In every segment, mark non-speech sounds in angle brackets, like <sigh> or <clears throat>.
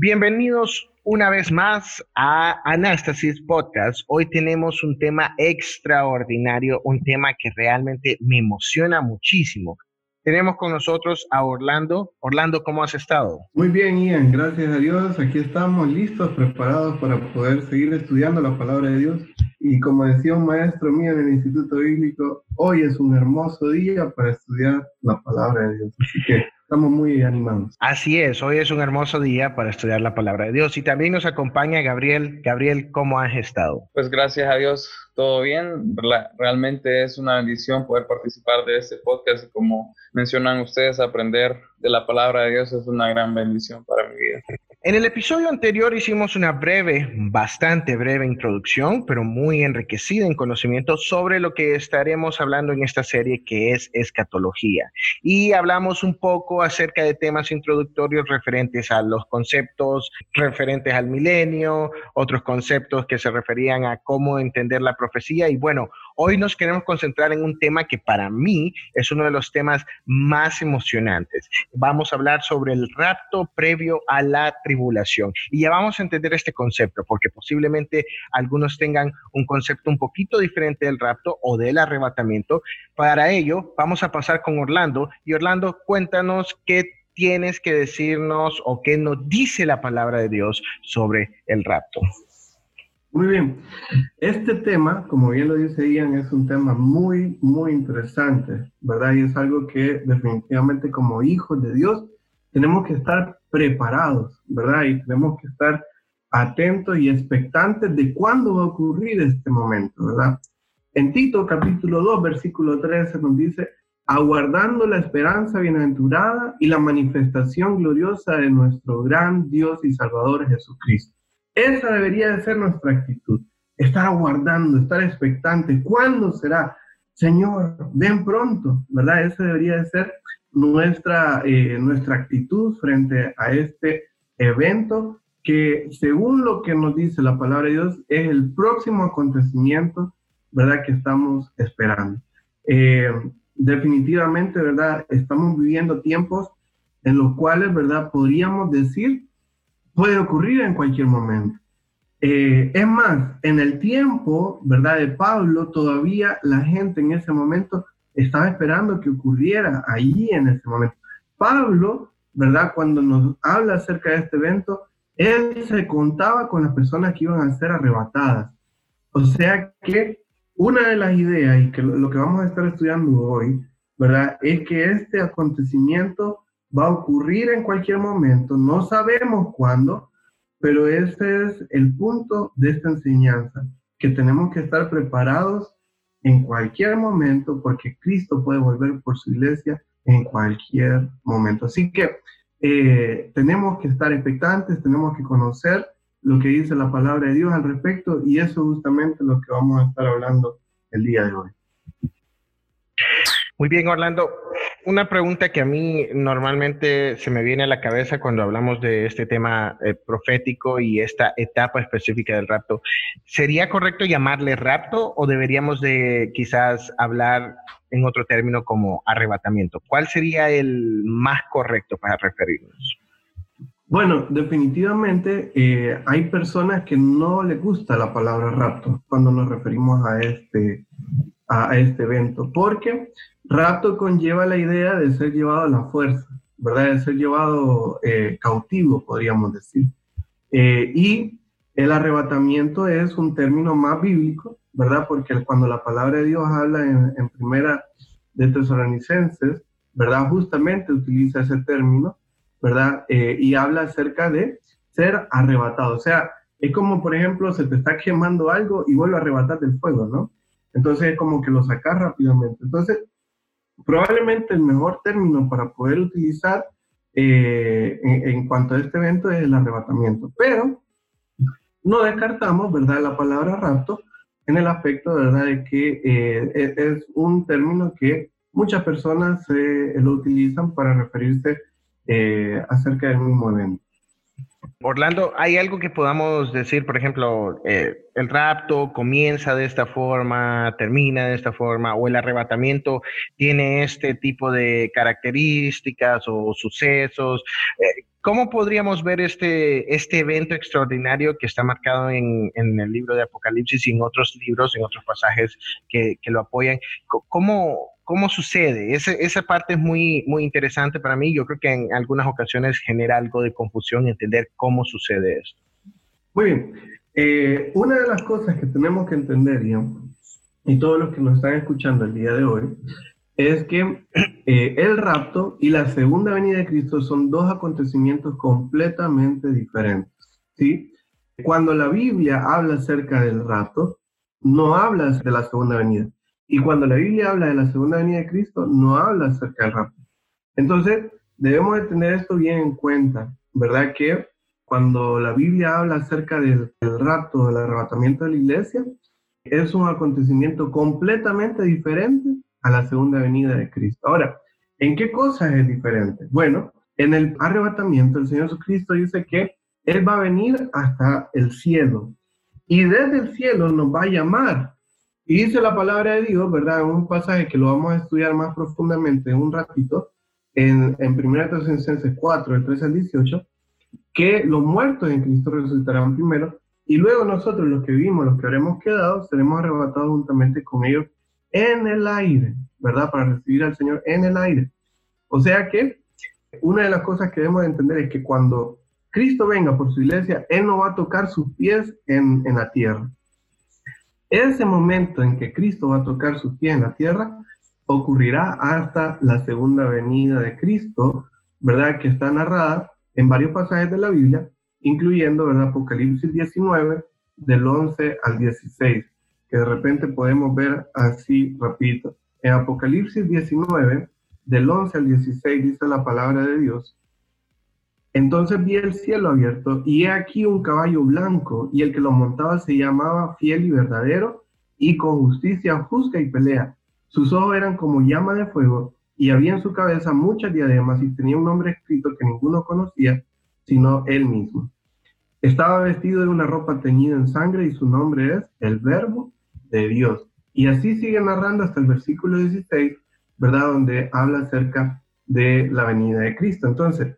Bienvenidos una vez más a Anastasis Podcast. Hoy tenemos un tema extraordinario, un tema que realmente me emociona muchísimo. Tenemos con nosotros a Orlando. Orlando, ¿cómo has estado? Muy bien, Ian, gracias a Dios. Aquí estamos listos, preparados para poder seguir estudiando la palabra de Dios. Y como decía un maestro mío en el Instituto Bíblico, hoy es un hermoso día para estudiar la palabra de Dios. Así que Estamos muy animados. Así es, hoy es un hermoso día para estudiar la palabra de Dios y también nos acompaña Gabriel. Gabriel, ¿cómo has estado? Pues gracias a Dios, todo bien. Realmente es una bendición poder participar de este podcast y como mencionan ustedes, aprender de la palabra de Dios es una gran bendición para mi vida. En el episodio anterior hicimos una breve, bastante breve introducción, pero muy enriquecida en conocimiento sobre lo que estaremos hablando en esta serie que es escatología. Y hablamos un poco acerca de temas introductorios referentes a los conceptos referentes al milenio, otros conceptos que se referían a cómo entender la profecía y bueno, Hoy nos queremos concentrar en un tema que para mí es uno de los temas más emocionantes. Vamos a hablar sobre el rapto previo a la tribulación. Y ya vamos a entender este concepto, porque posiblemente algunos tengan un concepto un poquito diferente del rapto o del arrebatamiento. Para ello, vamos a pasar con Orlando. Y Orlando, cuéntanos qué tienes que decirnos o qué nos dice la palabra de Dios sobre el rapto. Muy bien. Este tema, como bien lo dice Ian, es un tema muy, muy interesante, ¿verdad? Y es algo que definitivamente como hijos de Dios tenemos que estar preparados, ¿verdad? Y tenemos que estar atentos y expectantes de cuándo va a ocurrir este momento, ¿verdad? En Tito capítulo 2, versículo 13 nos dice, aguardando la esperanza bienaventurada y la manifestación gloriosa de nuestro gran Dios y Salvador Jesucristo esa debería de ser nuestra actitud. Estar aguardando, estar expectante. ¿Cuándo será? Señor, ven pronto, ¿verdad? Esa debería de ser nuestra, eh, nuestra actitud frente a este evento que según lo que nos dice la palabra de Dios es el próximo acontecimiento, ¿verdad? Que estamos esperando. Eh, definitivamente, ¿verdad? Estamos viviendo tiempos en los cuales, ¿verdad? Podríamos decir puede ocurrir en cualquier momento. Eh, es más, en el tiempo, ¿verdad? De Pablo, todavía la gente en ese momento estaba esperando que ocurriera allí en ese momento. Pablo, ¿verdad? Cuando nos habla acerca de este evento, él se contaba con las personas que iban a ser arrebatadas. O sea que una de las ideas y que lo que vamos a estar estudiando hoy, ¿verdad? Es que este acontecimiento va a ocurrir en cualquier momento, no sabemos cuándo, pero ese es el punto de esta enseñanza, que tenemos que estar preparados en cualquier momento porque Cristo puede volver por su iglesia en cualquier momento. Así que eh, tenemos que estar expectantes, tenemos que conocer lo que dice la palabra de Dios al respecto y eso es justamente lo que vamos a estar hablando el día de hoy. Muy bien, Orlando. Una pregunta que a mí normalmente se me viene a la cabeza cuando hablamos de este tema eh, profético y esta etapa específica del rapto. ¿Sería correcto llamarle rapto o deberíamos de quizás hablar en otro término como arrebatamiento? ¿Cuál sería el más correcto para referirnos? Bueno, definitivamente eh, hay personas que no les gusta la palabra rapto cuando nos referimos a este, a este evento, porque rapto conlleva la idea de ser llevado a la fuerza, ¿verdad? De ser llevado eh, cautivo, podríamos decir. Eh, y el arrebatamiento es un término más bíblico, ¿verdad? Porque cuando la palabra de Dios habla en, primera de Tesalonicenses, ¿verdad? Justamente utiliza ese término, ¿verdad? Eh, y habla acerca de ser arrebatado. O sea, es como, por ejemplo, se te está quemando algo y vuelve a arrebatar del fuego, ¿no? Entonces es como que lo sacas rápidamente. Entonces, probablemente el mejor término para poder utilizar eh, en, cuanto a este evento es el arrebatamiento. Pero no descartamos, ¿verdad?, la palabra rapto en el aspecto, ¿verdad?, de que eh, e, es un término que muchas personas lo utilizan para referirse eh, acerca del mismo evento. Orlando, ¿hay algo que podamos decir, por ejemplo, eh, el rapto comienza de esta forma, termina de esta forma, o el arrebatamiento tiene este tipo de características o sucesos? Eh, ¿Cómo podríamos ver este, este evento extraordinario que está marcado en, el libro de Apocalipsis y en otros libros, en otros pasajes que, que lo apoyan? ¿Cómo, cómo sucede. esa parte es muy, muy interesante para mí. Yo creo que en algunas ocasiones genera algo de confusión entender cómo sucede esto. Muy bien. Eh, una de las cosas que tenemos que entender, y todos los que nos están escuchando el día de hoy, es que eh, el rapto y la segunda venida de Cristo son dos acontecimientos completamente diferentes. ¿sí? Cuando la Biblia habla acerca del rapto, no habla de la segunda venida y cuando la Biblia habla de la segunda venida de Cristo, no habla acerca del rapto. Entonces, debemos de tener esto bien en cuenta, ¿verdad? Que cuando la Biblia habla acerca del, rapto, del arrebatamiento de la iglesia, es un acontecimiento completamente diferente a la segunda venida de Cristo. Ahora, ¿en qué cosas es diferente? Bueno, en el arrebatamiento el Señor Jesucristo dice que Él va a venir hasta el cielo y desde el cielo nos va a llamar y dice la palabra de Dios, ¿verdad? Un pasaje que lo vamos a estudiar más profundamente en un ratito, en, en 1 Tesalonicenses 4, del 13 al 18, que los muertos en Cristo resucitarán primero, y luego nosotros, los que vivimos, los que habremos quedado, seremos arrebatados juntamente con ellos en el aire, ¿verdad? Para recibir al Señor en el aire. O sea que una de las cosas que debemos entender es que cuando Cristo venga por su iglesia, Él no va a tocar sus pies en, en la tierra. Ese momento en que Cristo va a tocar su pie en la tierra ocurrirá hasta la segunda venida de Cristo, ¿verdad? Que está narrada en varios pasajes de la Biblia, incluyendo, ¿verdad? Apocalipsis 19, del 11 al 16, que de repente podemos ver así, repito. En Apocalipsis 19, del 11 al 16, dice la palabra de Dios, entonces vi el cielo abierto y he aquí un caballo blanco y el que lo montaba se llamaba fiel y verdadero y con justicia juzga y pelea. Sus ojos eran como llama de fuego y había en su cabeza muchas diademas y tenía un nombre escrito que ninguno conocía sino él mismo. Estaba vestido de una ropa teñida en sangre y su nombre es el verbo de Dios. Y así sigue narrando hasta el versículo 16, ¿verdad? Donde habla acerca de la venida de Cristo. Entonces,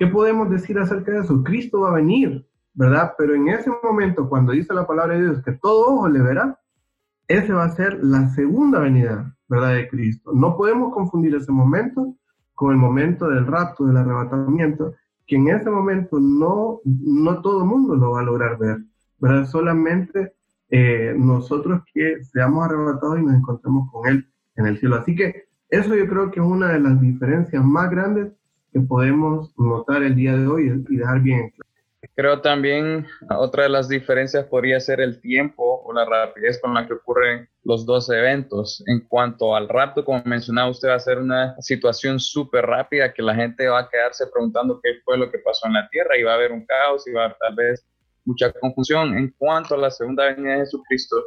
¿Qué podemos decir acerca de eso? Cristo va a venir, ¿verdad? Pero en ese momento, cuando dice la palabra de Dios que todo ojo le verá, ese va a ser la segunda venida, ¿verdad? De Cristo. No podemos confundir ese momento con el momento del rapto, del arrebatamiento, que en ese momento no, no todo el mundo lo va a lograr ver, ¿verdad? Solamente eh, nosotros que seamos arrebatados y nos encontremos con Él en el cielo. Así que eso yo creo que es una de las diferencias más grandes que podemos notar el día de hoy y dejar bien claro. Creo también otra de las diferencias podría ser el tiempo o la rapidez con la que ocurren los dos eventos. En cuanto al rapto, como mencionaba usted, va a ser una situación súper rápida que la gente va a quedarse preguntando qué fue lo que pasó en la tierra y va a haber un caos y va a haber tal vez mucha confusión. En cuanto a la segunda venida de Jesucristo,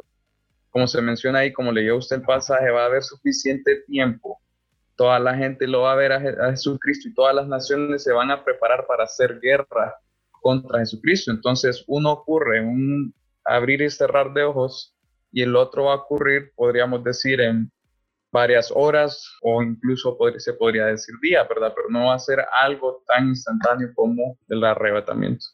como se menciona ahí, como leyó usted el pasaje, va a haber suficiente tiempo toda la gente lo va a ver a, Jesucristo y todas las naciones se van a preparar para hacer guerra contra Jesucristo. Entonces, uno ocurre un abrir y cerrar de ojos y el otro va a ocurrir, podríamos decir, en varias horas o incluso se podría decir día, ¿verdad? Pero no va a ser algo tan instantáneo como el arrebatamiento.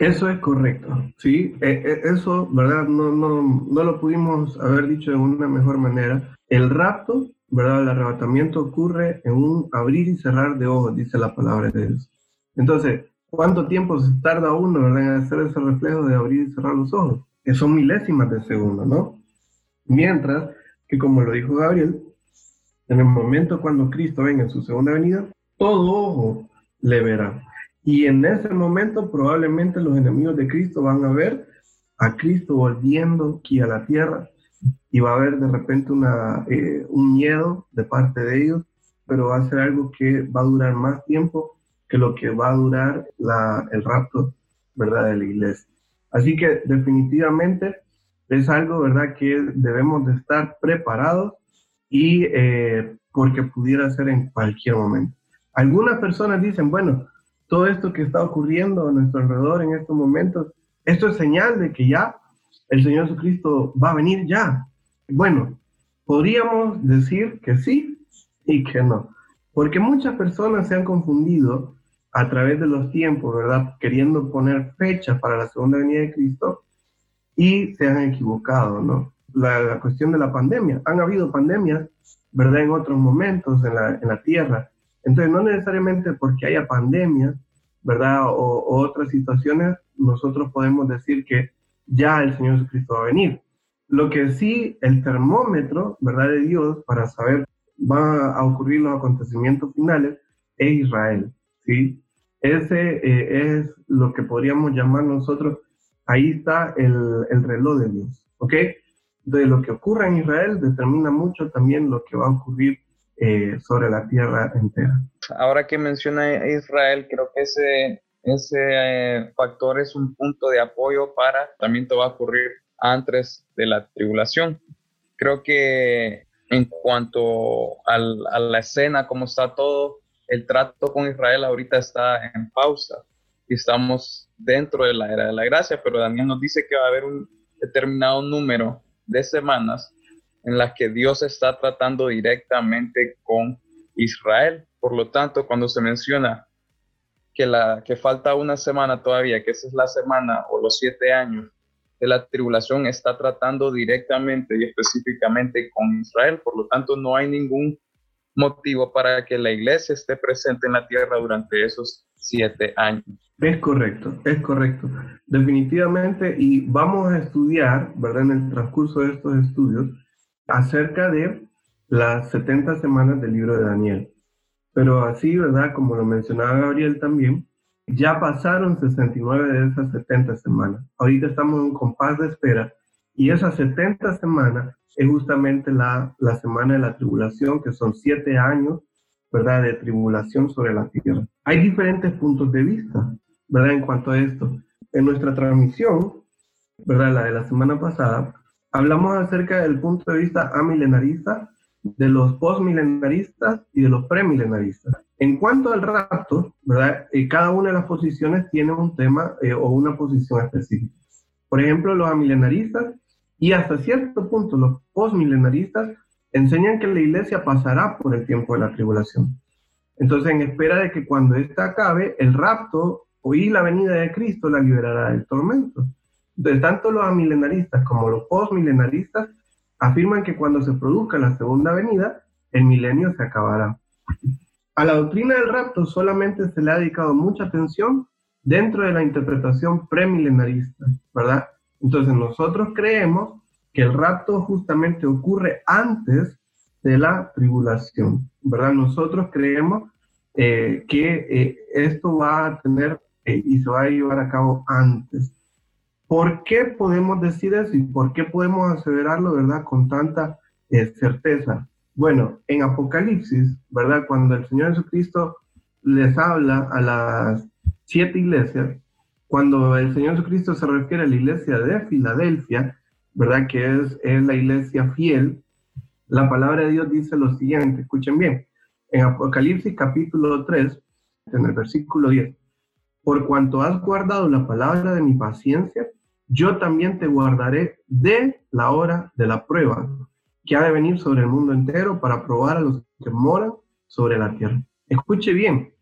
Eso es correcto, sí, e, e, eso, ¿verdad? No, no, no lo pudimos haber dicho de una mejor manera. El rapto ¿verdad? El arrebatamiento ocurre en un abrir y cerrar de ojos, dice la palabra de Dios. Entonces, ¿cuánto tiempo se tarda uno, ¿verdad? en hacer ese reflejo de abrir y cerrar los ojos? Que son milésimas de segundo, ¿no? Mientras que, como lo dijo Gabriel, en el momento cuando Cristo venga en su segunda venida, todo ojo le verá. Y en ese momento probablemente los enemigos de Cristo van a ver a Cristo volviendo aquí a la tierra y va a haber de repente una, eh, un miedo de parte de ellos, pero va a ser algo que va a durar más tiempo que lo que va a durar la, el rapto, ¿verdad?, de la iglesia. Así que definitivamente es algo, ¿verdad?, que debemos de estar preparados y eh, porque pudiera ser en cualquier momento. Algunas personas dicen, bueno, todo esto que está ocurriendo a nuestro alrededor en estos momentos, esto es señal de que ya el Señor Jesucristo va a venir ya. Bueno, podríamos decir que sí y que no, porque muchas personas se han confundido a través de los tiempos, ¿verdad? Queriendo poner fecha para la segunda venida de Cristo y se han equivocado, ¿no? La, cuestión de la pandemia. Han habido pandemias, ¿verdad? En otros momentos en la, en la tierra. Entonces, no necesariamente porque haya pandemias, ¿verdad? O, otras situaciones, nosotros podemos decir que ya el Señor Jesucristo va a venir. Lo que sí, el termómetro, ¿verdad? De Dios para saber va a ocurrir los acontecimientos finales es Israel, ¿sí? Ese eh, es lo que podríamos llamar nosotros, ahí está el, el reloj de Dios, ¿ok? De lo que ocurre en Israel determina mucho también lo que va a ocurrir eh, sobre la tierra entera. Ahora que menciona Israel, creo que ese, ese eh, factor es un punto de apoyo para también todo va a ocurrir antes de la tribulación. Creo que en cuanto al, a la escena, cómo está todo, el trato con Israel ahorita está en pausa y estamos dentro de la era de la gracia, pero Daniel nos dice que va a haber un determinado número de semanas en las que Dios está tratando directamente con Israel. Por lo tanto, cuando se menciona que, la, que falta una semana todavía, que esa es la semana o los siete años de la tribulación, está tratando directamente y específicamente con Israel. Por lo tanto, no hay ningún motivo para que la iglesia esté presente en la tierra durante esos siete años. Es correcto, es correcto. Definitivamente, y vamos a estudiar, ¿verdad? En el transcurso de estos estudios, acerca de las 70 semanas del libro de Daniel. Pero así, ¿verdad? Como lo mencionaba Gabriel también, ya pasaron 69 de esas 70 semanas. Ahorita estamos en un compás de espera y esas 70 semanas es justamente la, la semana de la tribulación, que son siete años, ¿verdad?, de tribulación sobre la tierra. Hay diferentes puntos de vista, ¿verdad?, en cuanto a esto. En nuestra transmisión, ¿verdad?, la de la semana pasada, hablamos acerca del punto de vista amilenarista, de los postmilenaristas y de los premilenaristas. En cuanto al rapto, ¿verdad? Eh, cada una de las posiciones tiene un tema eh, o una posición específica. Por ejemplo, los amilenaristas y hasta cierto punto los postmilenaristas enseñan que la iglesia pasará por el tiempo de la tribulación. Entonces, en espera de que cuando ésta acabe, el rapto y la venida de Cristo la liberará del tormento. Entonces, tanto los amilenaristas como los postmilenaristas afirman que cuando se produzca la segunda venida, el milenio se acabará. A la doctrina del rapto solamente se le ha dedicado mucha atención dentro de la interpretación premilenarista, ¿verdad? Entonces nosotros creemos que el rapto justamente ocurre antes de la tribulación, ¿verdad? Nosotros creemos eh, que eh, esto va a tener eh, y se va a llevar a cabo antes. ¿Por qué podemos decir eso y por qué podemos aseverarlo, verdad, con tanta certeza? Bueno, en Apocalipsis, ¿verdad? Cuando el Señor Jesucristo les habla a las siete iglesias, cuando el Señor Jesucristo se refiere a la iglesia de Filadelfia, ¿verdad? Que es, es la iglesia fiel, la palabra de Dios dice lo siguiente, escuchen bien, en Apocalipsis capítulo 3, en el versículo 10, por cuanto has guardado la palabra de mi paciencia, yo también te guardaré de la hora de la prueba que ha de venir sobre el mundo entero para probar a los que moran sobre la tierra. Escuche bien,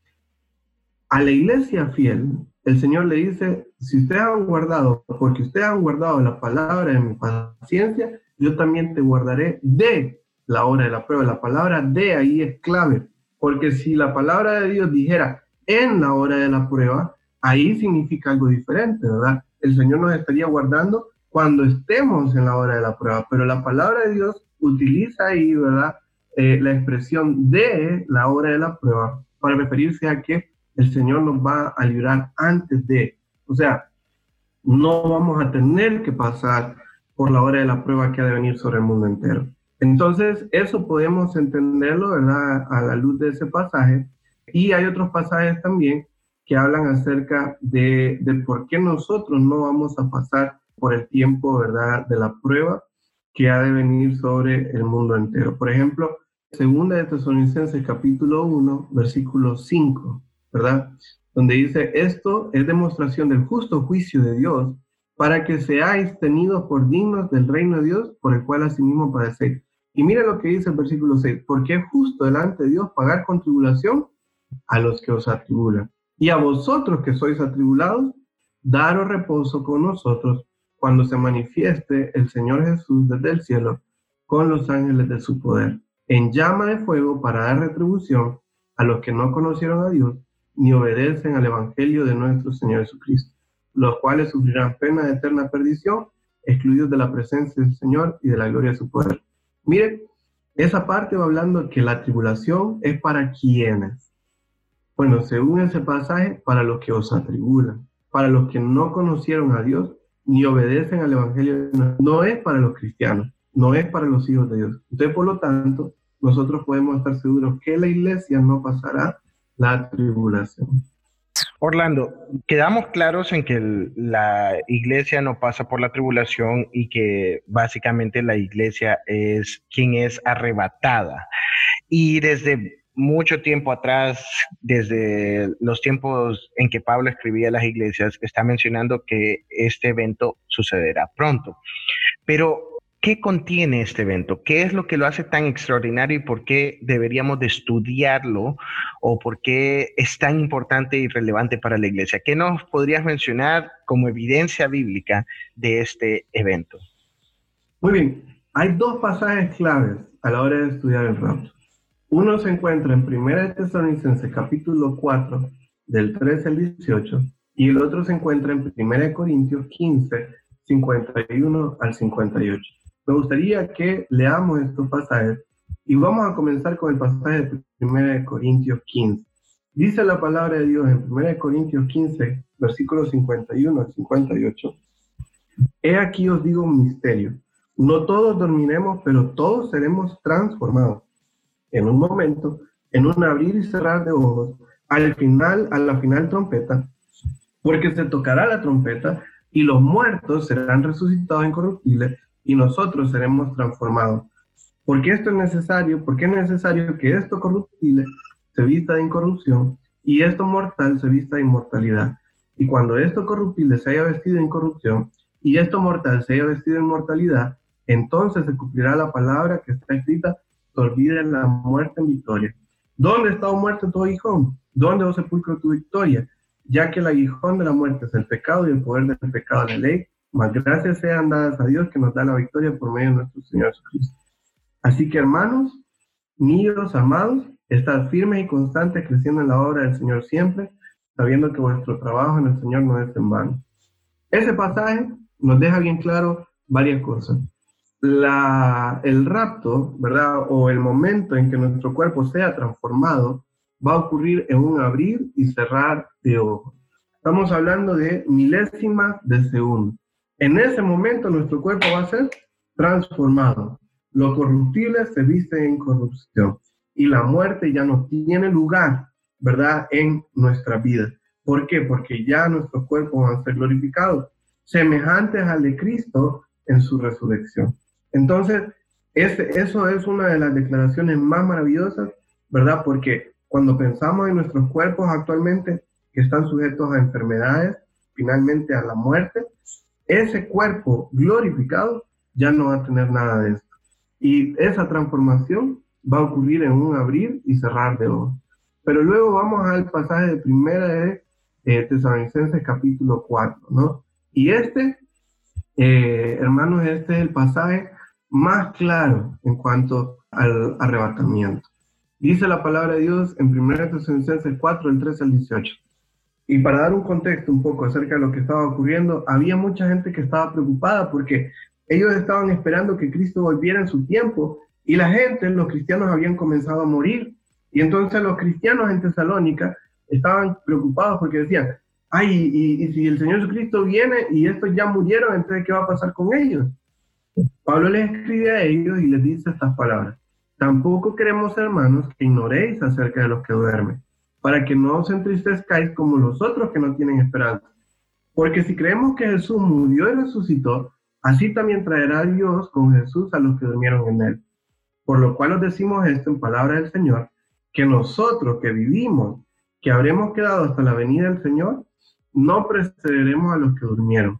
a la iglesia fiel, el Señor le dice, si ustedes han guardado, porque ustedes han guardado la palabra de mi paciencia, yo también te guardaré de la hora de la prueba. La palabra de ahí es clave, porque si la palabra de Dios dijera en la hora de la prueba, ahí significa algo diferente, ¿verdad? El Señor nos estaría guardando cuando estemos en la hora de la prueba, pero la palabra de Dios utiliza ahí, ¿verdad? Eh, la expresión de la hora de la prueba para referirse a que el Señor nos va a librar antes de, o sea, no vamos a tener que pasar por la hora de la prueba que ha de venir sobre el mundo entero. Entonces, eso podemos entenderlo, ¿verdad? A la luz de ese pasaje. Y hay otros pasajes también que hablan acerca de, de por qué nosotros no vamos a pasar por el tiempo, ¿verdad?, de la prueba que ha de venir sobre el mundo entero. Por ejemplo, Segunda de Tesalonicenses capítulo 1, versículo 5, ¿verdad? Donde dice, esto es demostración del justo juicio de Dios para que seáis tenidos por dignos del reino de Dios por el cual asimismo padecéis. Y mira lo que dice el versículo 6, porque es justo delante de Dios pagar con tribulación a los que os atribulan. Y a vosotros que sois atribulados, daros reposo con nosotros cuando se manifieste el Señor Jesús desde el cielo con los ángeles de su poder en llama de fuego para dar retribución a los que no conocieron a Dios ni obedecen al Evangelio de nuestro Señor Jesucristo, los cuales sufrirán pena de eterna perdición, excluidos de la presencia del Señor y de la gloria de su poder. Mire, esa parte va hablando que la tribulación es para quienes. Bueno, según ese pasaje, para los que os atribulan, para los que no conocieron a Dios ni obedecen al Evangelio, no es para los cristianos, no es para los hijos de Dios. Entonces, por lo tanto, nosotros podemos estar seguros que la iglesia no pasará la tribulación. Orlando, quedamos claros en que la iglesia no pasa por la tribulación y que básicamente la iglesia es quien es arrebatada. Y desde mucho tiempo atrás, desde los tiempos en que Pablo escribía las iglesias, está mencionando que este evento sucederá pronto. Pero ¿Qué contiene este evento? ¿Qué es lo que lo hace tan extraordinario y por qué deberíamos de estudiarlo o por qué es tan importante y relevante para la iglesia? ¿Qué nos podrías mencionar como evidencia bíblica de este evento? Muy bien, hay dos pasajes claves a la hora de estudiar el rapto. Uno se encuentra en 1 Tesalonicenses capítulo 4 del 13 al 18 y el otro se encuentra en 1 Corintios 15, 51 al 58 me gustaría que leamos estos pasajes y vamos a comenzar con el pasaje de 1 Corintios 15. Dice la palabra de Dios en 1 Corintios 15, versículos 51 al 58. He aquí os digo un misterio. No todos dormiremos, pero todos seremos transformados. En un momento, en un abrir y cerrar de ojos, al final, a la final trompeta, porque se tocará la trompeta y los muertos serán resucitados incorruptibles y nosotros seremos transformados. ¿Por qué esto es necesario? Porque es necesario que esto corruptible se vista de incorrupción y esto mortal se vista de inmortalidad. Y cuando esto corruptible se haya vestido de incorrupción y esto mortal se haya vestido de inmortalidad, entonces se cumplirá la palabra que está escrita, se olvide la muerte en victoria. ¿Dónde está muerto tu aguijón? ¿Dónde, oh sepulcro, tu victoria? Ya que el aguijón de la muerte es el pecado y el poder del pecado de la ley, más gracias sean dadas a Dios que nos da la victoria por medio de nuestro Señor Jesucristo. Así que hermanos, niños amados, estad firmes y constantes creciendo en la obra del Señor siempre, sabiendo que vuestro trabajo en el Señor no es en vano. Ese pasaje nos deja bien claro varias cosas. La, el rapto, ¿verdad? O el momento en que nuestro cuerpo sea transformado, va a ocurrir en un abrir y cerrar de ojos. Estamos hablando de milésimas de segundo. En ese momento nuestro cuerpo va a ser transformado. Lo corruptible se viste en corrupción y la muerte ya no tiene lugar, ¿verdad?, en nuestra vida. ¿Por qué? Porque ya nuestros cuerpos van a ser glorificados, semejantes al de Cristo en su resurrección. Entonces, ese, eso es una de las declaraciones más maravillosas, ¿verdad? Porque cuando pensamos en nuestros cuerpos actualmente que están sujetos a enfermedades, finalmente a la muerte, ese cuerpo glorificado ya no va a tener nada de esto. Y esa transformación va a ocurrir en un abrir y cerrar de ojos. Pero luego vamos al pasaje de primera de eh, Tesalonicenses capítulo 4, ¿no? Y este, eh, hermanos, este es el pasaje más claro en cuanto al arrebatamiento. Dice la palabra de Dios en 1 Tesalonicenses 4, el 13 al 18. Y para dar un contexto un poco acerca de lo que estaba ocurriendo, había mucha gente que estaba preocupada porque ellos estaban esperando que Cristo volviera en su tiempo y la gente, los cristianos habían comenzado a morir. Y entonces los cristianos en Tesalónica estaban preocupados porque decían, ay, y, si el Señor Jesucristo viene y estos ya murieron, entonces ¿qué va a pasar con ellos? Pablo les escribe a ellos y les dice estas palabras. Tampoco queremos, hermanos, que ignoréis acerca de los que duermen para que no os entristezcáis como los otros que no tienen esperanza. Porque si creemos que Jesús murió y resucitó, así también traerá Dios con Jesús a los que durmieron en él. Por lo cual os decimos esto en palabra del Señor, que nosotros que vivimos, que habremos quedado hasta la venida del Señor, no precederemos a los que durmieron.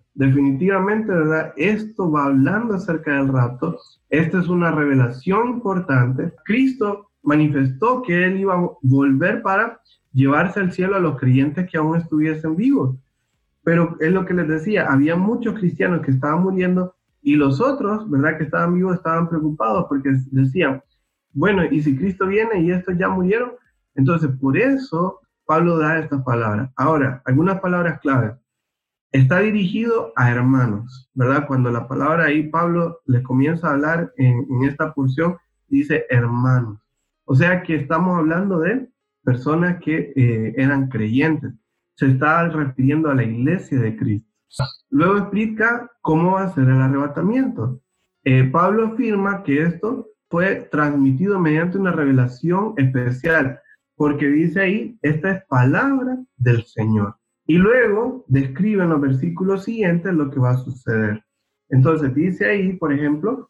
definitivamente, ¿verdad? Esto va hablando acerca del rapto. Esta es una revelación importante. Cristo manifestó que él iba a volver para llevarse al cielo a los creyentes que aún estuviesen vivos. Pero es lo que les decía, había muchos cristianos que estaban muriendo y los otros, ¿verdad? Que estaban vivos estaban preocupados porque decían, bueno, y si Cristo viene y estos ya murieron, entonces por eso Pablo da estas palabras. Ahora, algunas palabras claves. Está dirigido a hermanos, ¿verdad? Cuando la palabra ahí Pablo les comienza a hablar en, esta porción, dice hermanos. O sea que estamos hablando de personas que eh, eran creyentes. Se está refiriendo a la iglesia de Cristo. Luego explica cómo va a ser el arrebatamiento. Eh, Pablo afirma que esto fue transmitido mediante una revelación especial, porque dice ahí, esta es palabra del Señor. Y luego describe en los versículos siguientes lo que va a suceder. Entonces dice ahí, por ejemplo,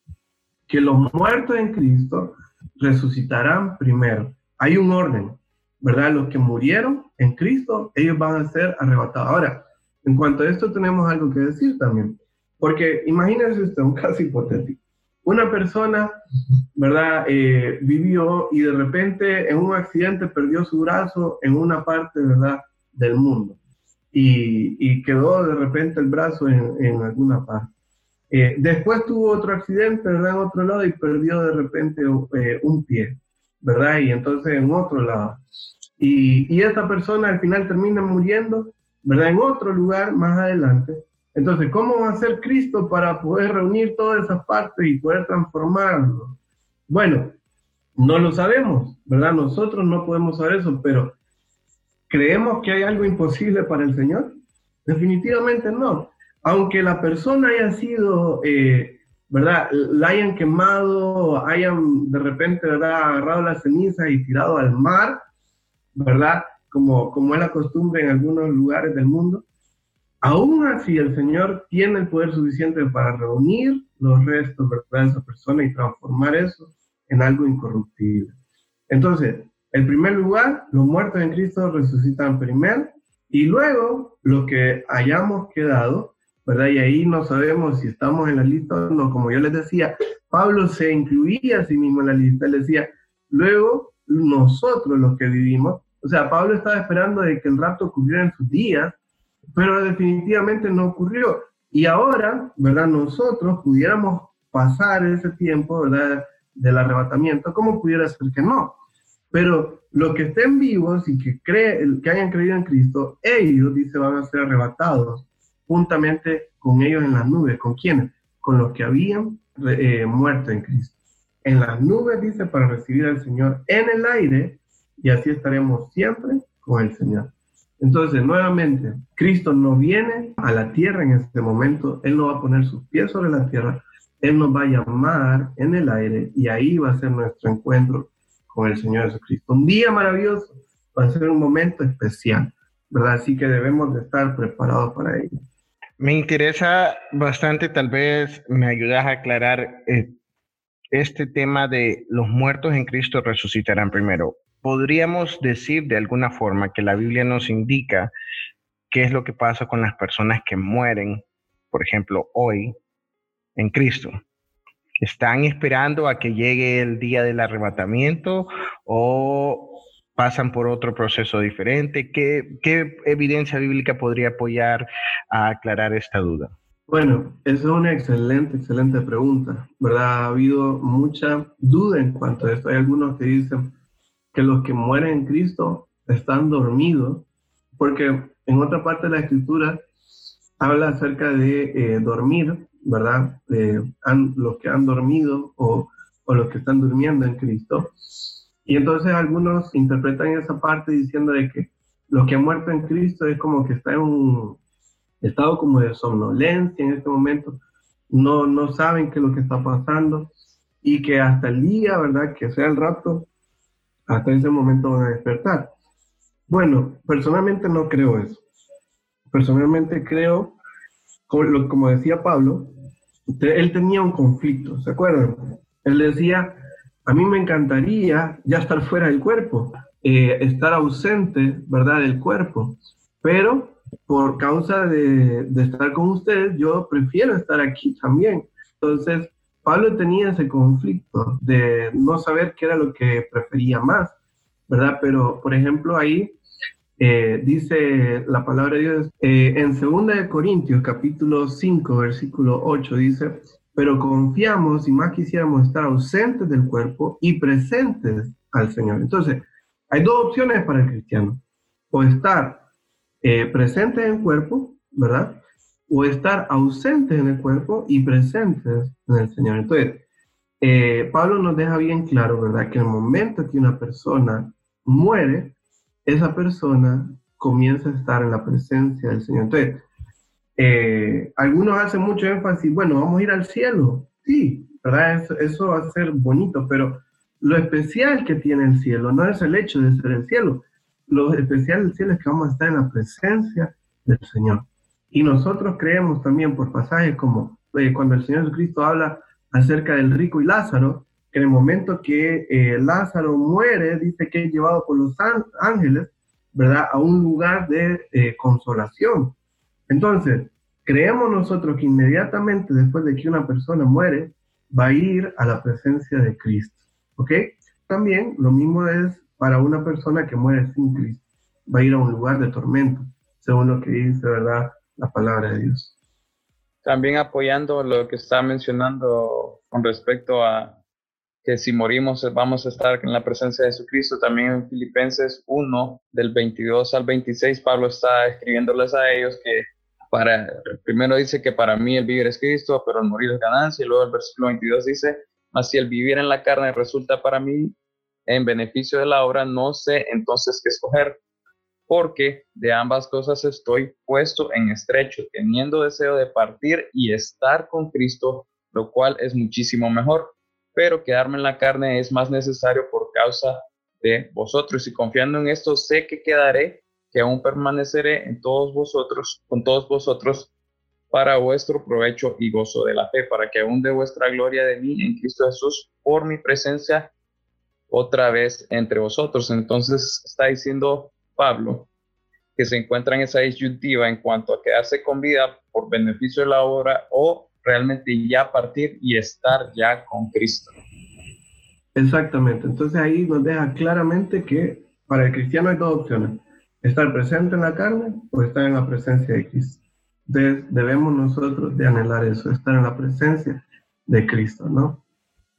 que los muertos en Cristo resucitarán primero. Hay un orden, ¿verdad? Los que murieron en Cristo, ellos van a ser arrebatados. Ahora, en cuanto a esto tenemos algo que decir también, porque imagínense usted un <laughs> caso hipotético. Una persona, ¿verdad? Eh, vivió y de repente en un accidente perdió su brazo en una parte, ¿verdad? Del mundo. Y, quedó de repente el brazo en, alguna parte. Eh, después tuvo otro accidente, ¿verdad? En otro lado y perdió de repente eh, un pie, ¿verdad? Y entonces en otro lado. Y, y esta persona al final termina muriendo, ¿verdad? En otro lugar más adelante. Entonces, ¿cómo va a ser Cristo para poder reunir todas esas partes y poder transformarlo? Bueno, no lo sabemos, ¿verdad? Nosotros no podemos saber eso, pero ¿creemos que hay algo imposible para el Señor? Definitivamente no aunque la persona haya sido, eh, ¿verdad? La hayan quemado, hayan de repente, ¿verdad? Agarrado las cenizas y tirado al mar, ¿verdad? Como, como es la costumbre en algunos lugares del mundo. Aún así, el Señor tiene el poder suficiente para reunir los restos, ¿verdad? De esa persona y transformar eso en algo incorruptible. Entonces, en primer lugar, los muertos en Cristo resucitan primero y luego lo que hayamos quedado ¿verdad? Y ahí no sabemos si estamos en la lista o no. Como yo les decía, Pablo se incluía a sí mismo en la lista. Él decía, luego nosotros los que vivimos, o sea, Pablo estaba esperando de que el rapto ocurriera en sus días, pero definitivamente no ocurrió. Y ahora, ¿verdad? Nosotros pudiéramos pasar ese tiempo, ¿verdad? Del arrebatamiento, ¿cómo pudiera ser que no? Pero los que estén vivos y que, creen, que hayan creído en Cristo, ellos, dice, van a ser arrebatados juntamente con ellos en las nubes. ¿Con quiénes? Con los que habían eh, muerto en Cristo. En las nubes, dice, para recibir al Señor en el aire, y así estaremos siempre con el Señor. Entonces, nuevamente, Cristo no viene a la tierra en este momento, Él no va a poner sus pies sobre la tierra, Él nos va a llamar en el aire y ahí va a ser nuestro encuentro con el Señor Jesucristo. Un día maravilloso, va a ser un momento especial, ¿verdad? Así que debemos de estar preparados para ello. Me interesa bastante, tal vez me ayudas a aclarar eh, este tema de los muertos en Cristo resucitarán primero. ¿Podríamos decir de alguna forma que la Biblia nos indica qué es lo que pasa con las personas que mueren, por ejemplo, hoy en Cristo? ¿Están esperando a que llegue el día del arrebatamiento o pasan por otro proceso diferente? ¿Qué, ¿Qué, evidencia bíblica podría apoyar a aclarar esta duda? Bueno, esa es una excelente, excelente pregunta, ¿verdad? Ha habido mucha duda en cuanto a esto. Hay algunos que dicen que los que mueren en Cristo están dormidos, porque en otra parte de la escritura habla acerca de eh, dormir, ¿verdad? los que han dormido o, o los que están durmiendo en Cristo. Y entonces algunos interpretan esa parte diciendo de que lo que ha muerto en Cristo es como que está en un estado como de somnolencia en este momento, no, no saben qué es lo que está pasando y que hasta el día, ¿verdad? Que sea el rato, hasta ese momento van a despertar. Bueno, personalmente no creo eso. Personalmente creo, como decía Pablo, él tenía un conflicto, ¿se acuerdan? Él decía, a mí me encantaría ya estar fuera del cuerpo, eh, estar ausente, ¿verdad?, del cuerpo, pero por causa de, de, estar con ustedes, yo prefiero estar aquí también. Entonces, Pablo tenía ese conflicto de no saber qué era lo que prefería más, ¿verdad? Pero, por ejemplo, ahí eh, dice la palabra de Dios eh, en 2 Corintios capítulo 5, versículo 8, dice, pero confiamos y más quisiéramos estar ausentes del cuerpo y presentes al Señor. Entonces, hay dos opciones para el cristiano, o estar eh, presentes en el cuerpo, ¿verdad? O estar ausentes en el cuerpo y presentes en el Señor. Entonces, eh, Pablo nos deja bien claro, ¿verdad? Que el momento que una persona muere, esa persona comienza a estar en la presencia del Señor. Entonces, eh, algunos hacen mucho énfasis, bueno, vamos a ir al cielo. Sí, ¿verdad? Eso, eso, va a ser bonito, pero lo especial que tiene el cielo no es el hecho de ser el cielo. Lo especial del cielo es que vamos a estar en la presencia del Señor. Y nosotros creemos también por pasajes como eh, cuando el Señor Jesucristo habla acerca del rico y Lázaro, en el momento que eh, Lázaro muere, dice que es llevado por los ángeles, ¿verdad? A un lugar de eh, consolación. Entonces, creemos nosotros que inmediatamente después de que una persona muere, va a ir a la presencia de Cristo. ¿Ok? También lo mismo es para una persona que muere sin Cristo. Va a ir a un lugar de tormento, según lo que dice, ¿verdad? La palabra de Dios. También apoyando lo que está mencionando con respecto a que si morimos vamos a estar en la presencia de Jesucristo. También en Filipenses 1, del 22 al 26, Pablo está escribiéndoles a ellos que para, primero dice que para mí el vivir es Cristo, pero el morir es ganancia. Y luego el versículo 22 dice, mas si el vivir en la carne resulta para mí en beneficio de la obra, no sé entonces qué escoger, porque de ambas cosas estoy puesto en estrecho, teniendo deseo de partir y estar con Cristo, lo cual es muchísimo mejor, pero quedarme en la carne es más necesario por causa de vosotros y confiando en esto sé que quedaré, que aún permaneceré en todos vosotros, con todos vosotros para vuestro provecho y gozo de la fe, para que aún de vuestra gloria de mí en Cristo Jesús por mi presencia otra vez entre vosotros. Entonces está diciendo Pablo que se encuentra en esa disyuntiva en cuanto a quedarse con vida por beneficio de la obra o realmente ya partir y estar ya con Cristo. Exactamente, entonces ahí nos deja claramente que para el cristiano hay dos opciones, estar presente en la carne o estar en la presencia de Cristo. Entonces debemos nosotros de anhelar eso, estar en la presencia de Cristo, ¿no?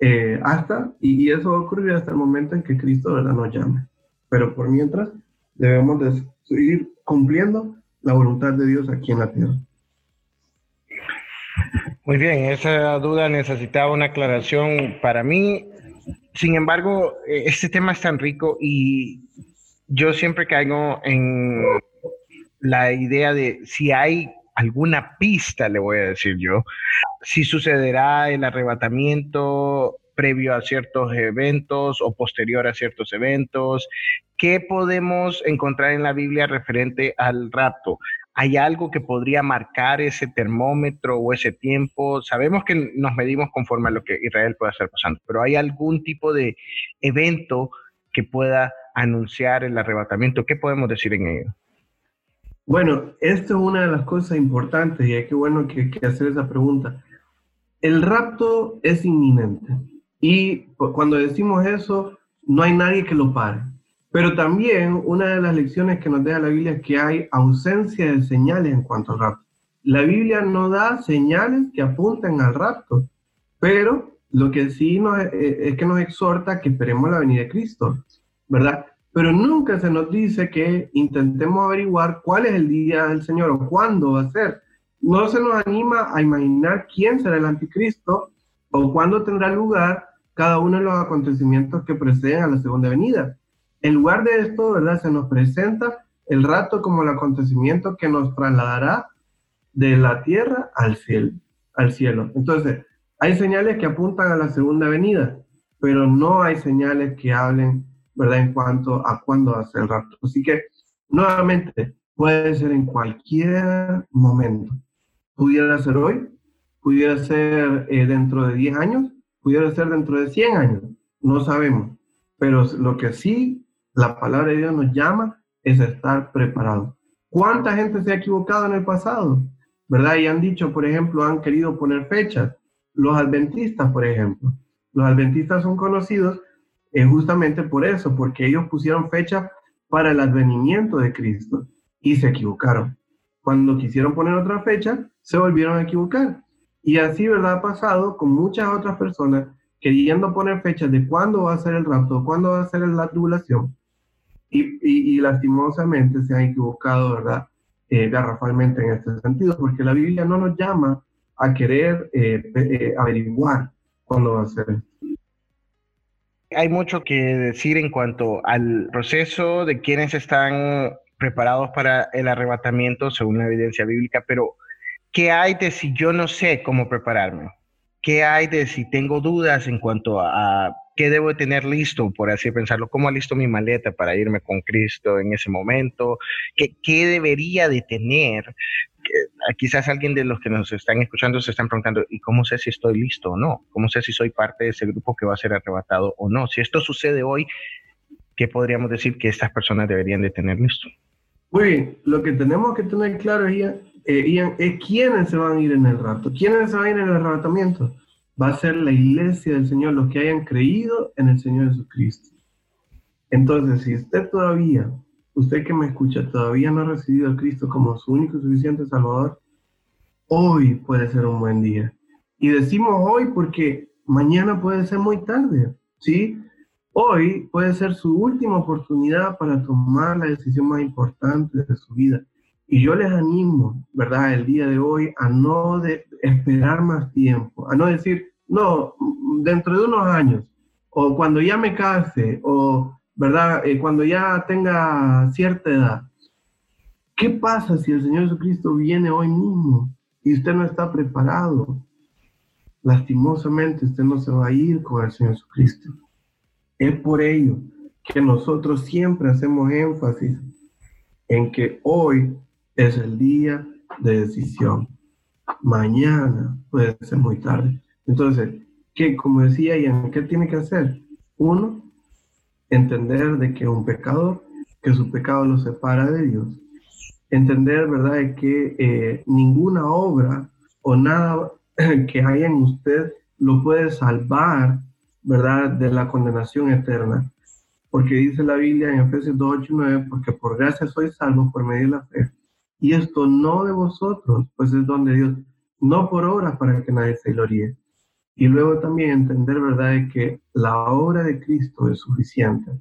Eh, hasta, y, eso va a ocurrir hasta el momento en que Cristo ¿verdad? nos llame. Pero por mientras, debemos de seguir cumpliendo la voluntad de Dios aquí en la tierra. Muy bien, esa duda necesitaba una aclaración para mí. Sin embargo, eh, este tema es tan rico y yo siempre caigo en la idea de si hay alguna pista, le voy a decir yo, si sucederá el arrebatamiento previo a ciertos eventos o posterior a ciertos eventos. ¿Qué podemos encontrar en la Biblia referente al rapto? ¿Hay algo que podría marcar ese termómetro o ese tiempo? Sabemos que nos medimos conforme a lo que Israel pueda estar pasando, pero ¿hay algún tipo de evento que pueda anunciar el arrebatamiento? ¿Qué podemos decir en ello? Bueno, esto es una de las cosas importantes y hay que bueno que, que hacer esa pregunta. El rapto es inminente y cuando decimos eso, no hay nadie que lo pare. Pero también una de las lecciones que nos deja la Biblia es que hay ausencia de señales en cuanto al rapto. La Biblia no da señales que apunten al rapto, pero lo que sí nos, eh, es que nos exhorta que esperemos la venida de Cristo, ¿verdad? pero nunca se nos dice que intentemos averiguar cuál es el día del Señor o cuándo va a ser. No se nos anima a imaginar quién será el anticristo o cuándo tendrá lugar cada uno de los acontecimientos que preceden a la segunda venida. En lugar de esto, ¿verdad? Se nos presenta el rato como el acontecimiento que nos trasladará de la tierra al cielo. Al cielo. Entonces, hay señales que apuntan a la segunda venida, pero no hay señales que hablen, ¿verdad?, en cuanto a cuándo va a ser el rato. Así que, nuevamente, puede ser en cualquier momento. Pudiera ser hoy, pudiera ser eh, dentro de 10 años, pudiera ser dentro de 100 años, no sabemos. Pero lo que sí la palabra de Dios nos llama es estar preparado. ¿Cuánta gente se ha equivocado en el pasado? ¿Verdad? Y han dicho, por ejemplo, han querido poner fechas. Los adventistas, por ejemplo. Los adventistas son conocidos eh, justamente por eso, porque ellos pusieron fecha para el advenimiento de Cristo y se equivocaron. Cuando quisieron poner otra fecha, se volvieron a equivocar. Y así, ¿verdad? Ha pasado con muchas otras personas queriendo poner fechas de cuándo va a ser el rapto, cuándo va a ser la tribulación, y, lastimosamente se han equivocado, ¿verdad? Eh, garrafalmente en este sentido, porque la Biblia no nos llama a querer eh, eh, averiguar cuándo va a ser. Hay mucho que decir en cuanto al proceso de quienes están preparados para el arrebatamiento según la evidencia bíblica, pero ¿qué hay de si yo no sé cómo prepararme? ¿Qué hay de si tengo dudas en cuanto a ¿Qué debo tener listo, por así pensarlo? ¿Cómo listo mi maleta para irme con Cristo en ese momento? ¿Qué, qué debería de tener? Ah, quizás alguien de los que nos están escuchando se están preguntando, ¿y cómo sé si estoy listo o no? ¿Cómo sé si soy parte de ese grupo que va a ser arrebatado o no? Si esto sucede hoy, ¿qué podríamos decir que estas personas deberían de tener listo? Muy bien, lo que tenemos que tener claro, eh, es quiénes se van a ir en el rato, quiénes se van a ir en el arrebatamiento va a ser la iglesia del Señor, los que hayan creído en el Señor Jesucristo. Entonces, si usted todavía, usted que me escucha, todavía no ha recibido a Cristo como su único y suficiente Salvador, hoy puede ser un buen día. Y decimos hoy porque mañana puede ser muy tarde, ¿sí? Hoy puede ser su última oportunidad para tomar la decisión más importante de su vida. Y yo les animo, ¿verdad? El día de hoy a no de esperar más tiempo, a no decir, no, dentro de unos años, o cuando ya me case, o, ¿verdad? Eh, cuando ya tenga cierta edad. ¿Qué pasa si el Señor Jesucristo viene hoy mismo y usted no está preparado? Lastimosamente usted no se va a ir con el Señor Jesucristo. Es por ello que nosotros siempre hacemos énfasis en que hoy es el día de decisión. Mañana puede ser muy tarde. Entonces, ¿qué, como decía Ian, ¿qué tiene que hacer? Uno, entender de que un pecador, que su pecado lo separa de Dios. Entender, ¿verdad?, de que eh, ninguna obra o nada <clears throat> que haya en usted lo puede salvar, ¿verdad?, de la condenación eterna. Porque dice la Biblia en Efesios 2, 8 9, porque por gracia sois salvos por medio de la fe. Y esto no de vosotros, pues es donde Dios, no por obras para que nadie se gloríe. Y luego también entender, ¿verdad?, de que la obra de Cristo es suficiente.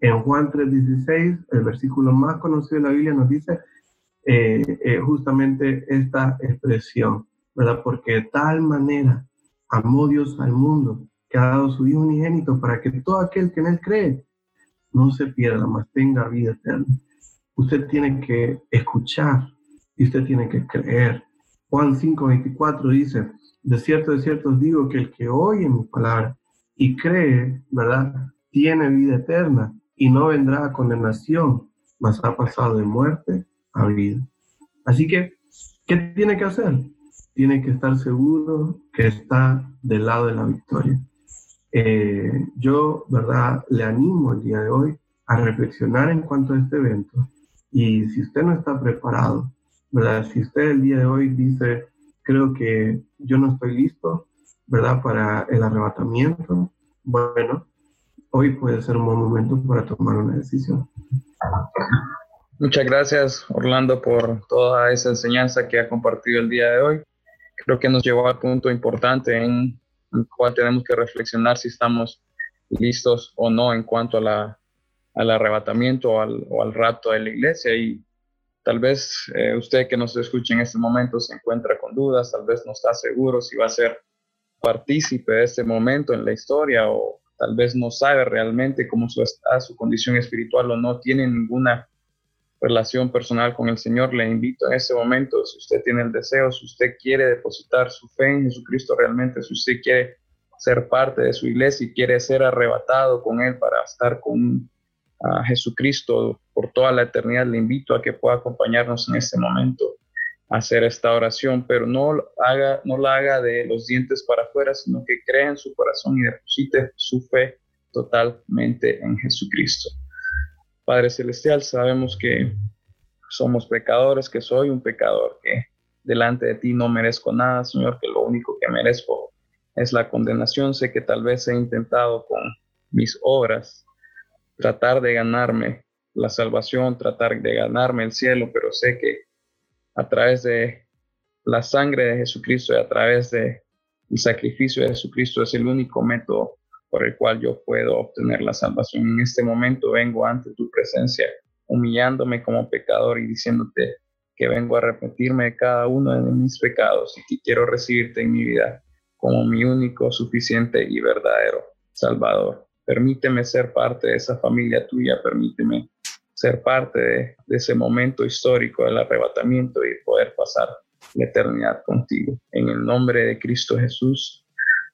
En Juan 3:16, el versículo más conocido de la Biblia nos dice eh, eh, justamente esta expresión, ¿verdad? Porque de tal manera amó Dios al mundo que ha dado su Hijo unigénito para que todo aquel que en él cree no se pierda, mas tenga vida eterna. Usted tiene que escuchar y usted tiene que creer. Juan 5:24 dice, de cierto, de cierto os digo que el que oye mi palabra y cree, ¿verdad? Tiene vida eterna y no vendrá a condenación, mas ha pasado de muerte a vida. Así que, ¿qué tiene que hacer? Tiene que estar seguro que está del lado de la victoria. Eh, yo, ¿verdad? Le animo el día de hoy a reflexionar en cuanto a este evento. Y si usted no está preparado, ¿verdad? Si usted el día de hoy dice, creo que yo no estoy listo, ¿verdad? Para el arrebatamiento. Bueno, hoy puede ser un buen momento para tomar una decisión. Muchas gracias, Orlando, por toda esa enseñanza que ha compartido el día de hoy. Creo que nos llevó al punto importante en el cual tenemos que reflexionar si estamos listos o no en cuanto a la al arrebatamiento o al, o al rapto de la iglesia y tal vez eh, usted que nos escuche en este momento se encuentra con dudas, tal vez no está seguro si va a ser partícipe de este momento en la historia o tal vez no sabe realmente cómo su, está su condición espiritual o no tiene ninguna relación personal con el Señor, le invito en este momento, si usted tiene el deseo, si usted quiere depositar su fe en Jesucristo realmente, si usted quiere ser parte de su iglesia y quiere ser arrebatado con Él para estar con a Jesucristo por toda la eternidad, le invito a que pueda acompañarnos en este momento a hacer esta oración, pero no, haga, no la haga de los dientes para afuera, sino que crea en su corazón y deposite su fe totalmente en Jesucristo. Padre Celestial, sabemos que somos pecadores, que soy un pecador, que delante de ti no merezco nada, Señor, que lo único que merezco es la condenación. Sé que tal vez he intentado con mis obras tratar de ganarme la salvación, tratar de ganarme el cielo, pero sé que a través de la sangre de Jesucristo y a través de el sacrificio de Jesucristo es el único método por el cual yo puedo obtener la salvación. En este momento vengo ante tu presencia, humillándome como pecador y diciéndote que vengo a arrepentirme de cada uno de mis pecados y que quiero recibirte en mi vida como mi único, suficiente y verdadero Salvador. Permíteme ser parte de esa familia tuya, permíteme ser parte de, ese momento histórico del arrebatamiento y poder pasar la eternidad contigo. En el nombre de Cristo Jesús,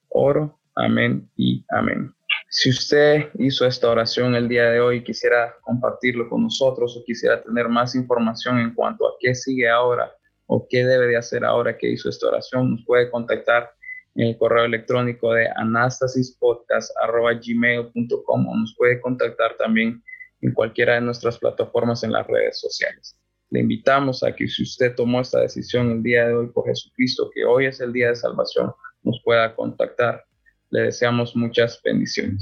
oro Amén y amén. Si usted hizo esta oración el día de hoy quisiera compartirlo con nosotros o quisiera tener más información en cuanto a qué sigue ahora o qué debe de hacer ahora que hizo esta oración, nos puede contactar el correo electrónico de anastasispodcast.gmail.com o nos puede contactar también en cualquiera de nuestras plataformas en las redes sociales. Le invitamos a que si usted tomó esta decisión el día de hoy por Jesucristo, que hoy es el día de salvación, nos pueda contactar le deseamos muchas bendiciones.